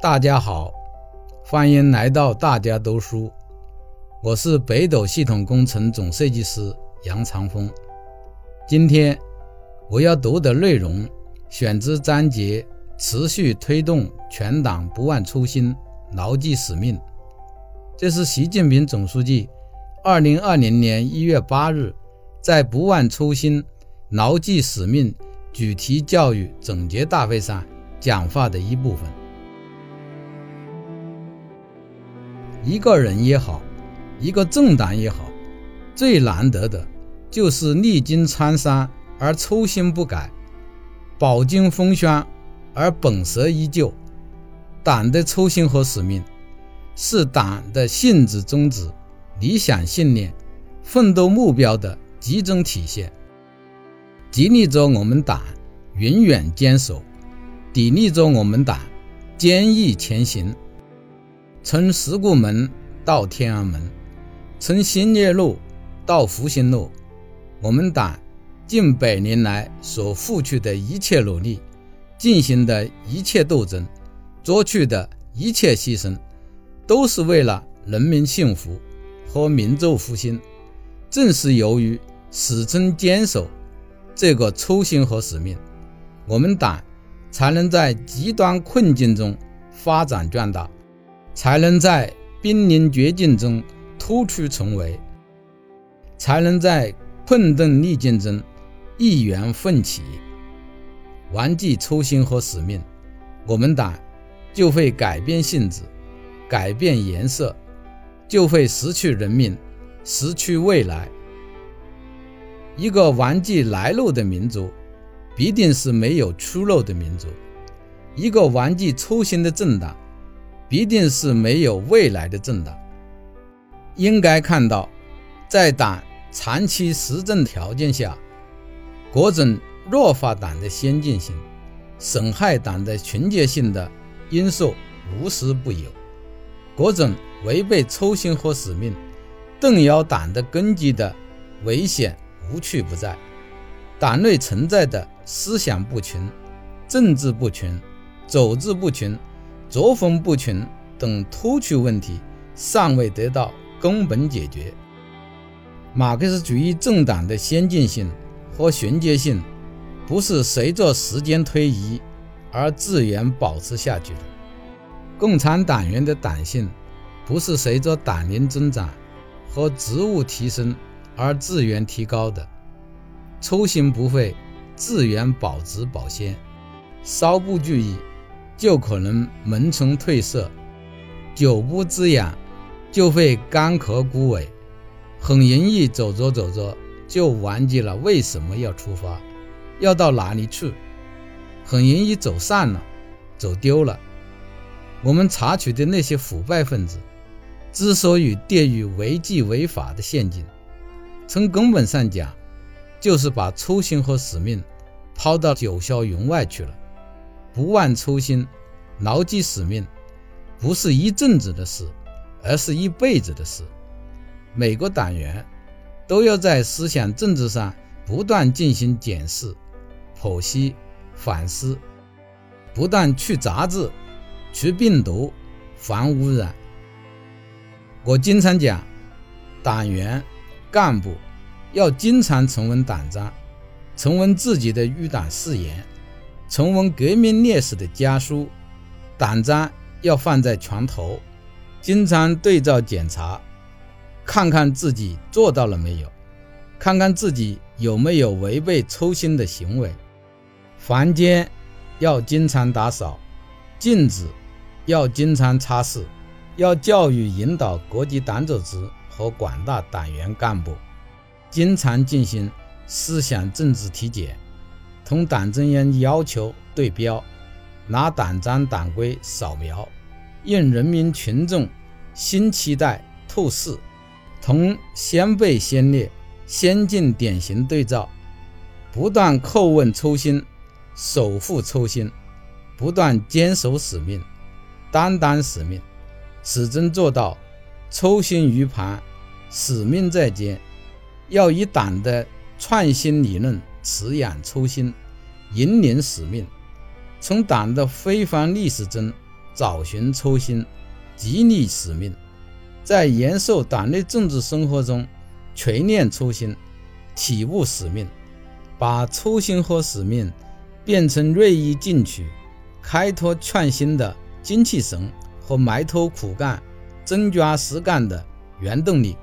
大家好，欢迎来到大家读书。我是北斗系统工程总设计师杨长风。今天我要读的内容选自章节“持续推动全党不忘初心，牢记使命”。这是习近平总书记二零二零年一月八日在“不忘初心，牢记使命”主题教育总结大会上讲话的一部分。一个人也好，一个政党也好，最难得的就是历经沧桑而初心不改，饱经风霜而本色依旧。党的初心和使命，是党的性质宗旨、理想信念、奋斗目标的集中体现，激励着我们党永远坚守，砥砺着我们党坚毅前行。从石鼓门到天安门，从兴业路到复兴路，我们党近百年来所付出的一切努力，进行的一切斗争，做出的一切牺牲，都是为了人民幸福和民族复兴。正是由于始终坚守这个初心和使命，我们党才能在极端困境中发展壮大。才能在濒临绝境中突出重围，才能在困顿逆境中一元奋起。忘记初心和使命，我们党就会改变性质，改变颜色，就会失去人民，失去未来。一个忘记来路的民族，必定是没有出路的民族；一个忘记初心的政党。必定是没有未来的政党。应该看到，在党长期实政条件下，各种弱化党的先进性、损害党的纯洁性的因素无时不有；各种违背初心和使命、动摇党的根基的危险无处不在。党内存在的思想不群、政治不群、组织不群。作风不群等突出问题尚未得到根本解决。马克思主义政党的先进性和纯洁性，不是随着时间推移而自然保持下去的；共产党员的党性，不是随着党龄增长和职务提升而自然提高的。初心不会自然保值保鲜，稍不注意。就可能萌虫褪色，久不滋养，就会干涸枯萎，很容易走着走着就忘记了为什么要出发，要到哪里去，很容易走散了，走丢了。我们查处的那些腐败分子，之所以跌入违纪违法的陷阱，从根本上讲，就是把初心和使命抛到九霄云外去了。不忘初心，牢记使命，不是一阵子的事，而是一辈子的事。每个党员都要在思想政治上不断进行检视、剖析、反思，不断去杂质、去病毒、防污染。我经常讲，党员干部要经常重温党章，重温自己的入党誓言。重温革命烈士的家书，党章要放在床头，经常对照检查，看看自己做到了没有，看看自己有没有违背初心的行为。房间要经常打扫，镜子要经常擦拭，要教育引导各级党组织和广大党员干部，经常进行思想政治体检。同党中央要求对标，拿党章党规扫描，用人民群众新期待透视，同先辈先烈、先进典型对照，不断叩问初心，守护初心，不断坚守使命，担当使命，始终做到初心于旁，使命在肩。要以党的创新理论。滋养初心，引领使命，从党的辉煌历史中找寻初心，激励使命，在严肃党内政治生活中锤炼初心，体悟使命，把初心和使命变成锐意进取、开拓创新的精气神和埋头苦干、真抓实干的原动力。